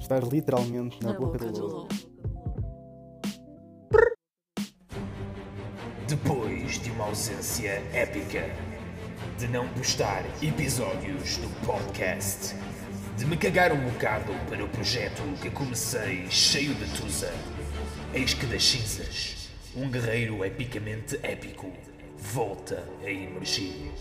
Estás literalmente na, boca, do lobo. Depois de uma ausência épica, de não postar episódios do podcast, de me cagar um bocado para o projeto que comecei cheio de tusa, eis que das cinzas, um guerreiro epicamente épico volta a emergir.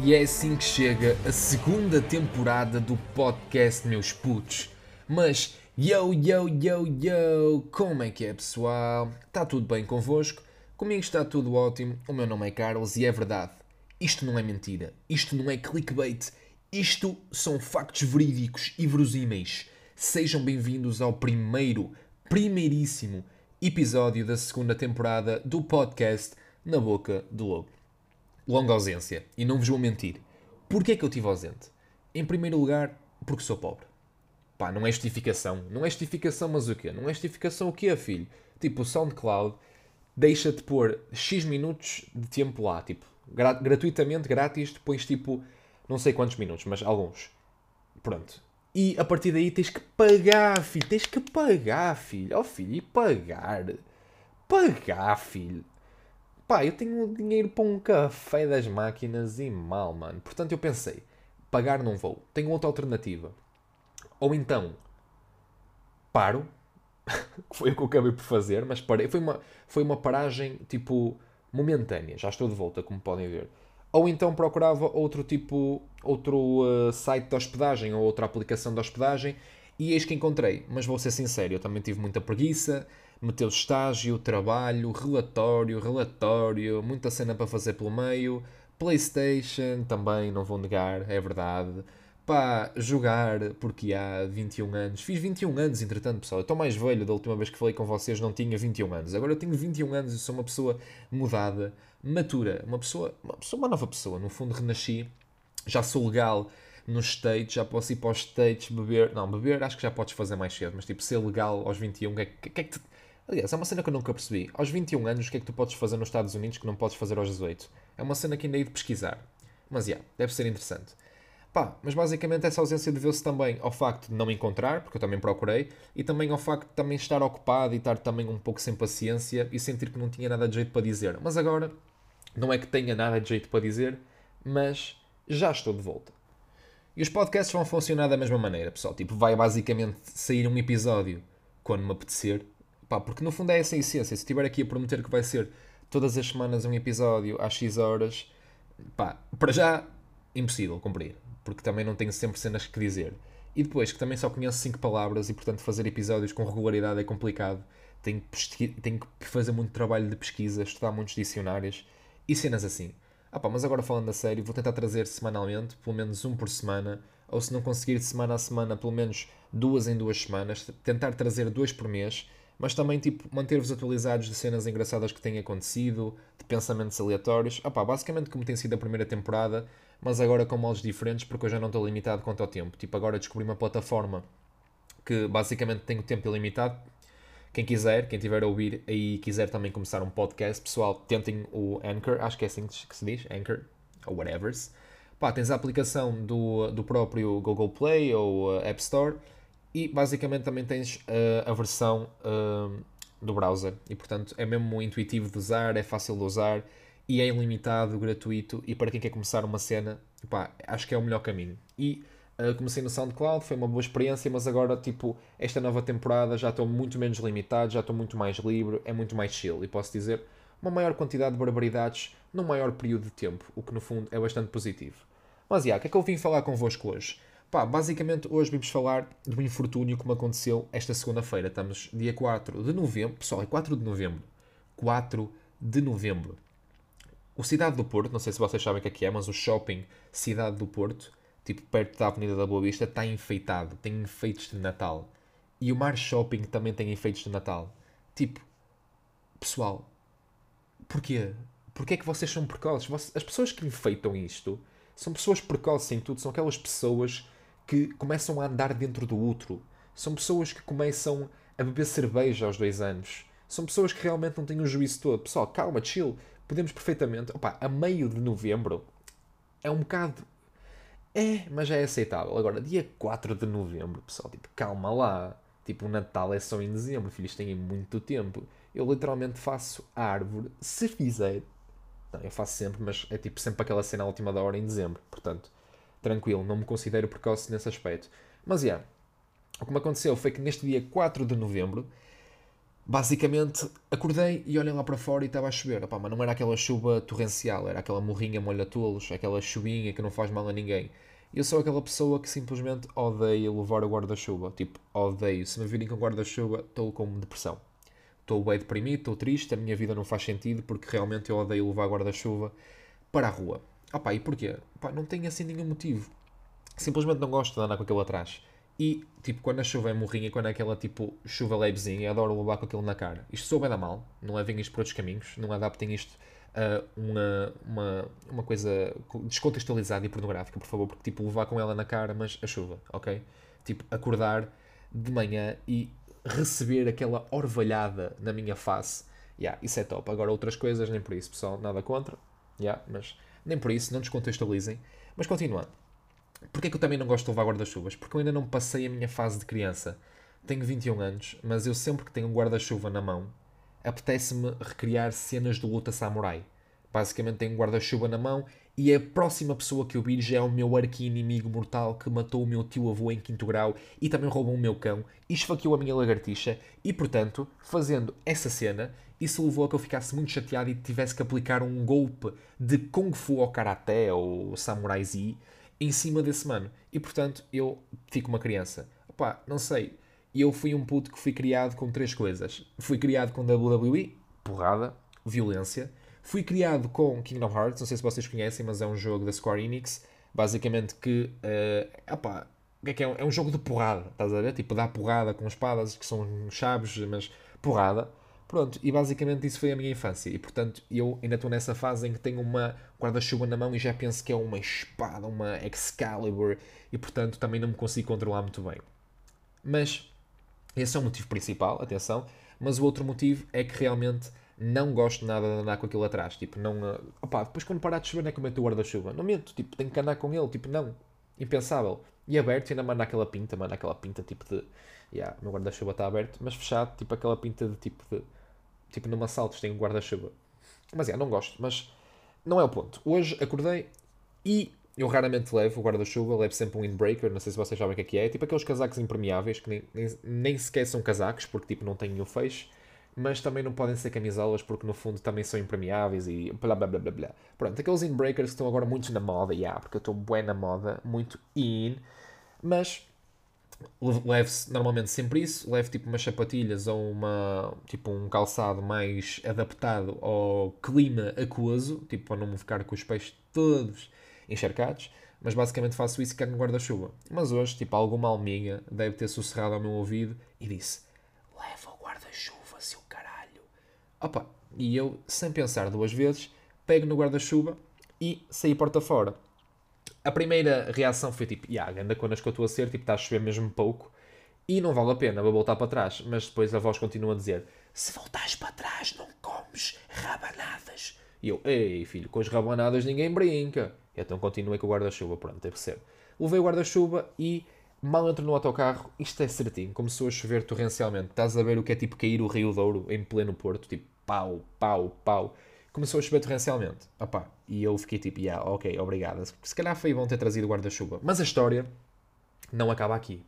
E é assim que chega a segunda temporada do podcast Meus Putos. Mas, yo, yo, yo, yo, como é que é pessoal? Está tudo bem convosco? Comigo está tudo ótimo, o meu nome é Carlos e é verdade. Isto não é mentira, isto não é clickbait, isto são factos verídicos e verosímeis. Sejam bem-vindos ao primeiro, primeiríssimo episódio da segunda temporada do podcast Na Boca do Lobo. Longa ausência, e não vos vou mentir. Porquê é que eu estive ausente? Em primeiro lugar, porque sou pobre. Pá, não é justificação. Não é justificação, mas o quê? Não é justificação o quê, filho? Tipo, o SoundCloud deixa-te pôr X minutos de tempo lá, tipo, gra gratuitamente, grátis, depois tipo, não sei quantos minutos, mas alguns. Pronto. E a partir daí tens que pagar, filho. Tens que pagar, filho. Oh, filho, e pagar? Pagar, filho. Pá, eu tenho dinheiro para um café das máquinas e mal, mano. Portanto, eu pensei, pagar não vou. Tenho outra alternativa. Ou então, paro, foi o que eu acabei por fazer, mas parei. Foi uma, foi uma paragem, tipo, momentânea. Já estou de volta, como podem ver. Ou então procurava outro tipo, outro uh, site de hospedagem ou outra aplicação de hospedagem e eis que encontrei. Mas vou ser sincero, eu também tive muita preguiça, meteu estágio, trabalho, relatório, relatório, muita cena para fazer pelo meio, Playstation, também, não vou negar, é verdade. Pá, jogar, porque há 21 anos. Fiz 21 anos, entretanto, pessoal. Eu estou mais velho da última vez que falei com vocês, não tinha 21 anos. Agora eu tenho 21 anos e sou uma pessoa mudada, matura. Uma pessoa, uma pessoa, uma nova pessoa. No fundo, renasci. Já sou legal nos States, já posso ir para os States beber. Não, beber acho que já podes fazer mais cedo, mas tipo, ser legal aos 21, o que é que, que, é que te... Aliás, é uma cena que eu nunca percebi. Aos 21 anos, o que é que tu podes fazer nos Estados Unidos que não podes fazer aos 18? É uma cena que ainda hei de pesquisar. Mas, já, yeah, deve ser interessante. Pá, mas basicamente essa ausência deveu-se também ao facto de não me encontrar, porque eu também procurei, e também ao facto de também estar ocupado e estar também um pouco sem paciência e sentir que não tinha nada de jeito para dizer. Mas agora, não é que tenha nada de jeito para dizer, mas já estou de volta. E os podcasts vão funcionar da mesma maneira, pessoal. Tipo, vai basicamente sair um episódio quando me apetecer. Pá, porque no fundo é essa a essência. Se estiver aqui a prometer que vai ser todas as semanas um episódio às X horas, pá, para já, impossível cumprir porque também não tenho sempre cenas que dizer. E depois, que também só conheço 5 palavras e, portanto, fazer episódios com regularidade é complicado. Tenho que, tenho que fazer muito trabalho de pesquisa, estudar muitos dicionários e cenas assim. Ah pá, mas agora falando a sério, vou tentar trazer semanalmente, pelo menos um por semana, ou se não conseguir de semana a semana, pelo menos duas em duas semanas, tentar trazer dois por mês, mas também tipo manter-vos atualizados de cenas engraçadas que têm acontecido, de pensamentos aleatórios. Ah pá, basicamente como tem sido a primeira temporada, mas agora com moldes diferentes, porque eu já não estou limitado quanto ao tempo. Tipo, agora descobri uma plataforma que basicamente tem o tempo ilimitado. Quem quiser, quem tiver a ouvir e quiser também começar um podcast, pessoal, tentem o Anchor, acho que é assim que se diz, Anchor, ou whatever. Pá, tens a aplicação do, do próprio Google Play ou uh, App Store e basicamente também tens uh, a versão uh, do browser e portanto é mesmo intuitivo de usar, é fácil de usar e é ilimitado, gratuito e para quem quer começar uma cena, pá, acho que é o melhor caminho. E uh, comecei no SoundCloud, foi uma boa experiência, mas agora, tipo, esta nova temporada já estou muito menos limitado, já estou muito mais livre, é muito mais chill e posso dizer uma maior quantidade de barbaridades num maior período de tempo, o que no fundo é bastante positivo. Mas, já, o que é que eu vim falar convosco hoje? Pá, basicamente hoje vimos falar do infortúnio que me aconteceu esta segunda-feira. Estamos dia 4 de novembro. Pessoal, é 4 de novembro. 4 de novembro. O Cidade do Porto, não sei se vocês sabem o que é que é, mas o shopping Cidade do Porto, tipo perto da Avenida da Boa Vista, está enfeitado, tem enfeites de Natal. E o Mar Shopping também tem enfeites de Natal. Tipo, pessoal, porquê? Porquê é que vocês são precoces? As pessoas que enfeitam isto são pessoas precoces em tudo, são aquelas pessoas que começam a andar dentro do outro. São pessoas que começam a beber cerveja aos dois anos. São pessoas que realmente não têm o juízo todo. Pessoal, calma, chill podemos perfeitamente, opa, a meio de novembro é um bocado. é, mas já é aceitável. Agora, dia 4 de novembro, pessoal, tipo, calma lá. Tipo, o Natal é só em dezembro, filhos, têm muito tempo. Eu literalmente faço a árvore, se fizer. Não, eu faço sempre, mas é tipo sempre aquela cena à última da hora em dezembro. Portanto, tranquilo, não me considero precoce nesse aspecto. Mas, yeah, o que me aconteceu foi que neste dia 4 de novembro, basicamente, acordei e olhei lá para fora e estava a chover. Opa, mas não era aquela chuva torrencial, era aquela morrinha molha-tolos, aquela chuvinha que não faz mal a ninguém. Eu sou aquela pessoa que simplesmente odeia levar o guarda-chuva. Tipo, odeio. Se me virem com guarda-chuva, estou com depressão. Estou bem deprimido, estou triste, a minha vida não faz sentido porque realmente eu odeio levar guarda-chuva para a rua. Opa, e porquê? Opa, não tenho assim nenhum motivo. Simplesmente não gosto de andar com aquilo atrás. E, tipo, quando a chuva é morrinha, quando é aquela, tipo, chuva levezinha, adoro levar com aquilo na cara. Isto soube da mal, não levem isto por outros caminhos, não adaptem isto a uma, uma, uma coisa descontextualizada e pornográfica, por favor, porque, tipo, levar com ela na cara, mas a chuva, ok? Tipo, acordar de manhã e receber aquela orvalhada na minha face, yeah, isso é top. Agora, outras coisas, nem por isso, pessoal, nada contra, yeah, mas nem por isso, não descontextualizem. Mas continuando. Porquê que eu também não gosto de levar guarda-chuvas? Porque eu ainda não passei a minha fase de criança. Tenho 21 anos, mas eu sempre que tenho um guarda-chuva na mão, apetece-me recriar cenas do luta samurai. Basicamente tenho um guarda-chuva na mão e a próxima pessoa que eu vir já é o meu arqui-inimigo mortal que matou o meu tio-avô em quinto grau e também roubou o meu cão e esfaqueou a minha lagartixa e, portanto, fazendo essa cena, isso levou a que eu ficasse muito chateado e tivesse que aplicar um golpe de Kung Fu ou Karaté ou Samurai Z em cima desse mano. E portanto eu fico uma criança. Opá, não sei. Eu fui um puto que fui criado com três coisas. Fui criado com WWE, porrada, violência. Fui criado com Kingdom Hearts, não sei se vocês conhecem, mas é um jogo da Square Enix. Basicamente que. Uh, opá, o que é que é? É um jogo de porrada, estás a ver? Tipo, dá porrada com espadas que são chaves, mas porrada. Pronto, e basicamente isso foi a minha infância. E portanto eu ainda estou nessa fase em que tenho uma guarda-chuva na mão e já penso que é uma espada, uma Excalibur, e portanto também não me consigo controlar muito bem. Mas esse é o motivo principal, atenção. Mas o outro motivo é que realmente não gosto nada de andar com aquilo atrás. Tipo, não. Uh, opá, depois quando parar de chover, não é que eu meto o guarda-chuva. Não meto, tipo, tenho que andar com ele. Tipo, não. Impensável. E aberto, ainda manda aquela pinta, manda aquela pinta tipo de. Yeah, meu guarda-chuva está aberto, mas fechado, tipo aquela pinta de tipo de Tipo, numa saltos tem um guarda-chuva. Mas é, não gosto. Mas não é o ponto. Hoje acordei e eu raramente levo o guarda-chuva, levo sempre um windbreaker, não sei se vocês sabem o que é que é. Tipo aqueles casacos impermeáveis que nem, nem, nem sequer são casacos porque tipo não têm nenhum feixe. Mas também não podem ser camisolas porque no fundo também são impermeáveis e blá blá blá blá blá. Pronto, aqueles windbreakers que estão agora muito na moda, yeah, porque eu estou bem na moda, muito in. Mas leve-se normalmente sempre isso, leve tipo umas sapatilhas ou uma, tipo um calçado mais adaptado ao clima aquoso, tipo para não ficar com os pés todos encharcados, mas basicamente faço isso que é no guarda-chuva. Mas hoje, tipo, alguma alminha deve ter sussurrado ao meu ouvido e disse: Leva o guarda-chuva, seu caralho. Opa, e eu, sem pensar duas vezes, pego no guarda-chuva e saí porta fora a primeira reação foi tipo, yeah, anda connosco que eu estou a ser, tipo, está a chover mesmo pouco e não vale a pena, vou voltar para trás. Mas depois a voz continua a dizer: se voltares para trás, não comes rabanadas. E eu, ei filho, com as rabanadas ninguém brinca. Então continuei com o guarda-chuva, pronto, que ser. Levei o guarda-chuva e mal entro no autocarro, isto é certinho, começou a chover torrencialmente. Estás a ver o que é tipo cair o Rio Douro em pleno Porto, tipo pau, pau, pau começou a chover torrencialmente. Opa, e eu fiquei tipo, yeah, ok, obrigada. Se calhar foi bom ter trazido guarda-chuva. Mas a história não acaba aqui.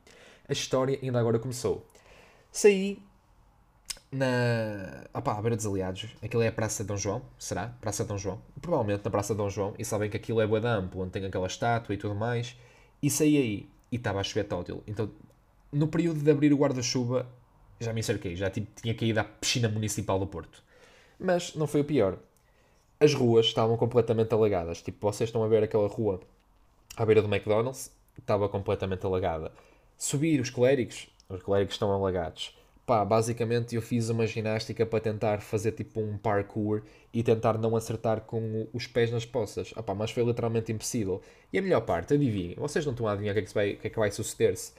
A história ainda agora começou. Saí na. Opa, à beira dos aliados. Aquilo é a Praça de Dom João, será? Praça de Dom João. Provavelmente na Praça de Dom João. E sabem que aquilo é boa amplo, onde tem aquela estátua e tudo mais. E saí aí. E estava a chover tótil. Então, no período de abrir o guarda-chuva, já me encerquei. Já tipo, tinha caído à piscina municipal do Porto. Mas não foi o pior as ruas estavam completamente alagadas. Tipo, vocês estão a ver aquela rua à beira do McDonald's, estava completamente alagada. Subir os clérigos, os clérigos estão alagados. Pá, basicamente eu fiz uma ginástica para tentar fazer tipo um parkour e tentar não acertar com os pés nas poças. Ah, pá, mas foi literalmente impossível. E a melhor parte, adivinhem, vocês não estão a adivinhar o que é que, vai, que, é que vai suceder-se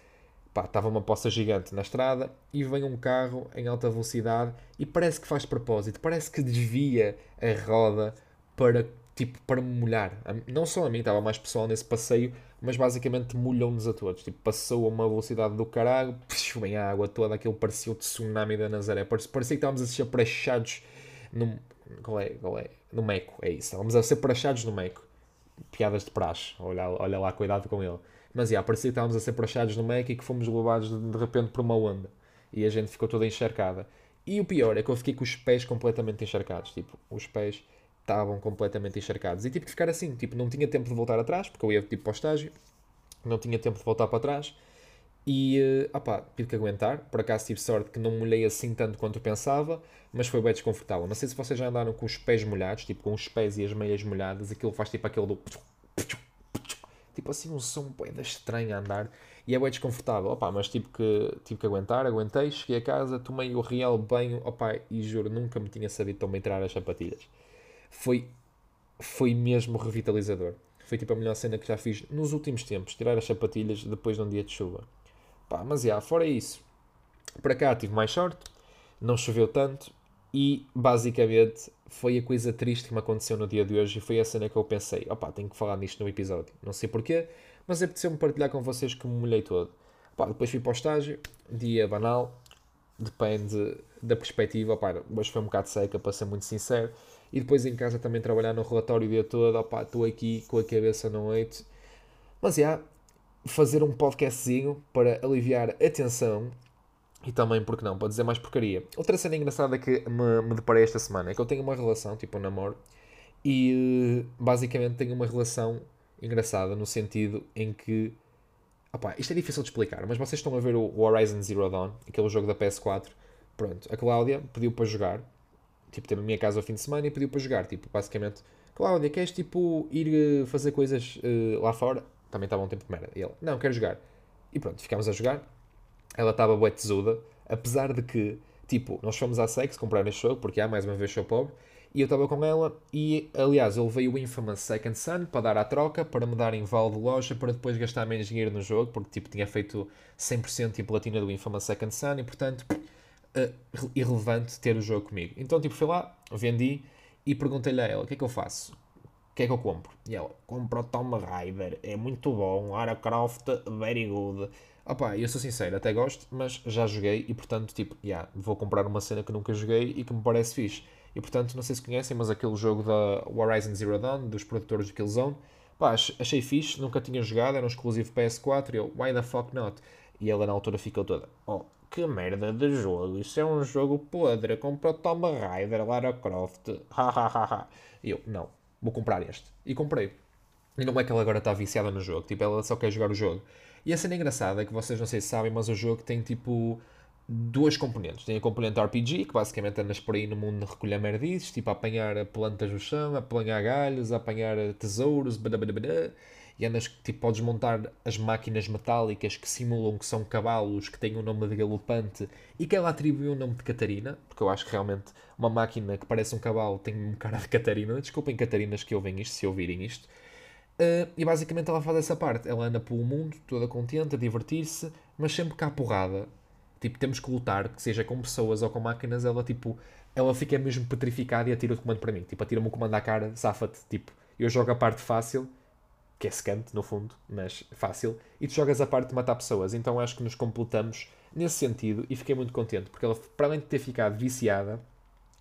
estava uma poça gigante na estrada e vem um carro em alta velocidade e parece que faz propósito, parece que desvia a roda para tipo, para me molhar. Não só a mim, estava mais pessoal nesse passeio, mas basicamente molhou-nos a todos. Tipo, passou a uma velocidade do caralho, psh, vem a água toda, aquilo parecia o tsunami da Nazaré. Parecia, que estávamos a ser prachados no... Qual é? Qual é? No Meco, é isso. Estávamos a ser prachados no Meco. Piadas de praxe, olha, olha lá, cuidado com ele. Mas, já, parecia que estávamos a ser prachados no Meco e que fomos levados de, de repente por uma onda. E a gente ficou toda encharcada. E o pior é que eu fiquei com os pés completamente encharcados. Tipo, os pés estavam completamente encharcados. E tive que ficar assim, tipo, não tinha tempo de voltar atrás, porque eu ia tipo para o estágio, não tinha tempo de voltar para trás. E, uh, opá, tive que aguentar. Por acaso tive sorte que não molhei assim tanto quanto pensava, mas foi bem desconfortável. Não sei se vocês já andaram com os pés molhados, tipo com os pés e as meias molhadas, aquilo faz tipo aquele do. Tipo assim, um som bem estranho a andar e é bem desconfortável. Opa, mas tive que, tive que aguentar, aguentei, cheguei a casa, tomei o real banho, opa, e juro, nunca me tinha sabido tão bem tirar as sapatilhas foi, foi mesmo revitalizador. Foi tipo a melhor cena que já fiz nos últimos tempos, tirar as sapatilhas depois de um dia de chuva. Pá, mas já, fora isso, para cá tive mais sorte, não choveu tanto e basicamente foi a coisa triste que me aconteceu no dia de hoje e foi a cena que eu pensei, opá, tenho que falar nisto no episódio. Não sei porquê, mas apeteceu-me partilhar com vocês que me molhei todo. Depois fui para o estágio, dia banal, depende da perspectiva, opá, hoje foi um bocado seca, para ser muito sincero, e depois em casa também trabalhar no relatório o dia todo, opá, estou aqui com a cabeça no noite. Mas, já, fazer um podcastzinho para aliviar a tensão e também, porque não, para dizer mais porcaria. Outra cena engraçada que me, me deparei esta semana é que eu tenho uma relação, tipo um namoro, e basicamente tenho uma relação engraçada no sentido em que. Opá, isto é difícil de explicar, mas vocês estão a ver o Horizon Zero Dawn, aquele jogo da PS4. Pronto, a Cláudia pediu para jogar tipo, teve a minha casa ao fim de semana e pediu para jogar. Tipo, basicamente, Cláudia, queres tipo ir uh, fazer coisas uh, lá fora? Também estava um tempo de merda. E ele, não, quero jogar. E pronto, ficámos a jogar. Ela estava bué tesuda, apesar de que, tipo, nós fomos à Sex comprar este jogo, porque há, mais uma vez, sou pobre. E eu estava com ela e, aliás, ele veio o Infamous Second Son para dar a troca, para me dar em val de loja, para depois gastar menos dinheiro no jogo, porque, tipo, tinha feito 100% e platina do Infamous Second Son e, portanto, uh, irrelevante ter o jogo comigo. Então, tipo, fui lá, vendi e perguntei-lhe a ela: o que é que eu faço? O que é que eu compro? E ela: compra o Tomb Raider, é muito bom, Lara Croft, very good. Opá, eu sou sincero, até gosto, mas já joguei e portanto, tipo, yeah, vou comprar uma cena que nunca joguei e que me parece fixe. E portanto, não sei se conhecem, mas aquele jogo da Horizon Zero Dawn, dos produtores de Killzone, pá, achei fixe, nunca tinha jogado, era um exclusivo PS4 e eu, why the fuck not? E ela na altura ficou toda, oh, que merda de jogo, isso é um jogo podre, compra o Tomb Raider, Lara Croft, hahaha. E eu, não, vou comprar este. E comprei. E não é que ela agora está viciada no jogo, tipo, ela só quer jogar o jogo. E a cena engraçada é que vocês não sei se sabem, mas o jogo tem tipo duas componentes. Tem a componente RPG, que basicamente andas por aí no mundo de recolher merdices, tipo a apanhar plantas no chão, a apanhar galhos, a apanhar tesouros, e andas, tipo, podes montar as máquinas metálicas que simulam que são cavalos, que têm o um nome de galopante e que ela atribui o nome de Catarina, porque eu acho que realmente uma máquina que parece um cavalo tem um cara de Catarina. Desculpem, Catarinas, que ouvem isto, se ouvirem isto. Uh, e basicamente ela faz essa parte. Ela anda pelo mundo, toda contente, a divertir-se, mas sempre cá porrada. Tipo, temos que lutar, que seja com pessoas ou com máquinas, ela tipo, ela fica mesmo petrificada e atira o comando para mim. Tipo, atira-me o comando à cara, safa-te. Tipo, eu jogo a parte fácil que é secante no fundo, mas fácil, e tu jogas a parte de matar pessoas. Então acho que nos completamos nesse sentido e fiquei muito contente, porque ela, para além de ter ficado viciada,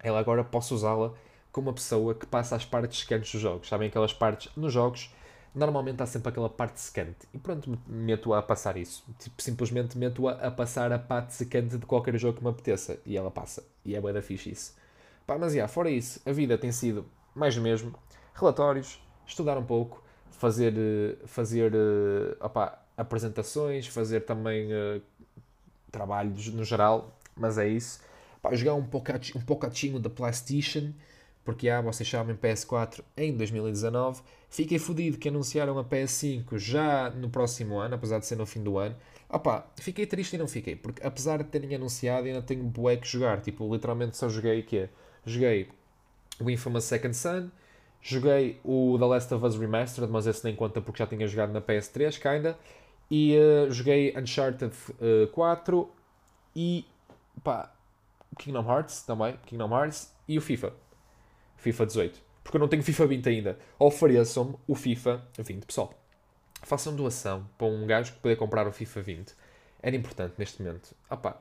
ela agora posso usá-la como uma pessoa que passa as partes secantes dos jogos. Sabem aquelas partes nos jogos, normalmente há sempre aquela parte secante. E pronto, meto-a a passar isso. Tipo, simplesmente meto-a a passar a parte secante de qualquer jogo que me apeteça. E ela passa. E é bué da fixe isso. Pá, mas, yeah, fora isso, a vida tem sido mais do mesmo. Relatórios, estudar um pouco, fazer, eh, fazer eh, opa, apresentações, fazer também uh, trabalhos no geral, mas é isso. Pá, jogar um, poucatinho, um poucatinho da PlayStation, porque há, vocês sabem, PS4 em 2019. Fiquei fodido que anunciaram a PS5 já no próximo ano, apesar de ser no fim do ano. Opa, fiquei triste e não fiquei, porque apesar de terem anunciado, ainda tenho bué que jogar. Tipo, literalmente só joguei o quê? Joguei o Infamous Second Son, Joguei o The Last of Us Remastered, mas esse nem conta porque já tinha jogado na PS3, kinda. E uh, joguei Uncharted uh, eh, 4 e pá, Kingdom Hearts também, Kingdom Hearts e o FIFA. FIFA 18. porque eu não tenho FIFA 20 ainda. Ofereçam-me o FIFA 20. Pessoal, façam doação para um gajo que poder comprar o FIFA 20. Era importante neste momento. Ah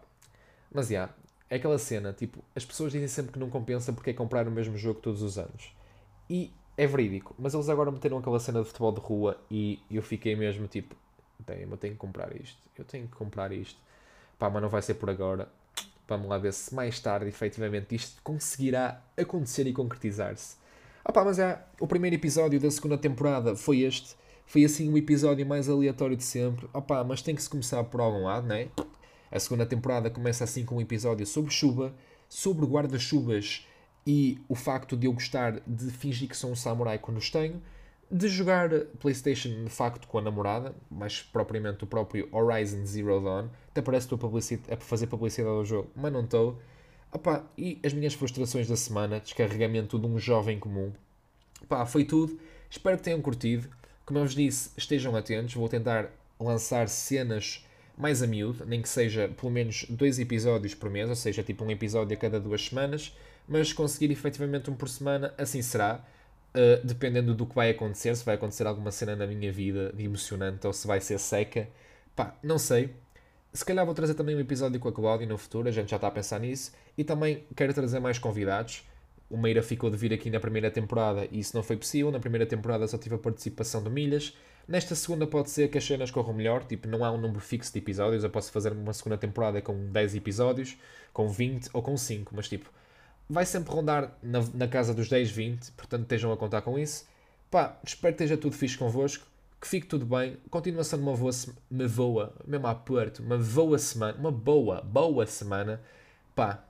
mas já, yeah, é aquela cena, tipo, as pessoas dizem sempre que não compensa porque é comprar o mesmo jogo todos os anos. E é verídico, mas eles agora meteram aquela cena de futebol de rua e eu fiquei mesmo tipo, bem, eu tenho que comprar isto, eu tenho que comprar isto. Pá, mas não vai ser por agora. Vamos lá ver se mais tarde, efetivamente, isto conseguirá acontecer e concretizar-se. Pá, mas é, o primeiro episódio da segunda temporada foi este. Foi assim o episódio mais aleatório de sempre. Pá, mas tem que se começar por algum lado, não é? A segunda temporada começa assim com um episódio sobre chuva, sobre guarda-chuvas e o facto de eu gostar de fingir que sou um samurai quando os tenho, de jogar PlayStation de facto com a namorada, mais propriamente o próprio Horizon Zero Dawn. Até parece que estou a fazer publicidade ao jogo, mas não estou. Opa, e as minhas frustrações da semana, descarregamento de um jovem comum. Pá, foi tudo. Espero que tenham curtido. Como eu vos disse, estejam atentos. Vou tentar lançar cenas mais a miúdo, nem que seja pelo menos dois episódios por mês, ou seja, tipo um episódio a cada duas semanas, mas conseguir efetivamente um por semana, assim será. Uh, dependendo do que vai acontecer, se vai acontecer alguma cena na minha vida de emocionante ou se vai ser seca, pá, não sei. Se calhar vou trazer também um episódio com a Cláudia no futuro, a gente já está a pensar nisso. E também quero trazer mais convidados. O Meira ficou de vir aqui na primeira temporada e isso não foi possível. Na primeira temporada só tive a participação de Milhas. Nesta segunda pode ser que as cenas corram melhor, tipo, não há um número fixo de episódios. Eu posso fazer uma segunda temporada com 10 episódios, com 20 ou com 5, mas tipo, vai sempre rondar na, na casa dos 10, 20, portanto estejam a contar com isso. Pá, espero que esteja tudo fixe convosco, que fique tudo bem, continua sendo uma boa, uma boa, mesmo a Porto, uma boa semana, uma boa, boa semana. Pá,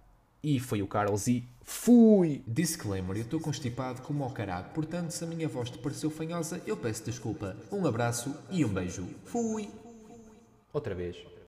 e foi o Carlos e fui! Disclaimer, eu estou constipado como ao caralho, portanto se a minha voz te pareceu fanhosa, eu peço desculpa. Um abraço e um beijo. Fui! Outra vez.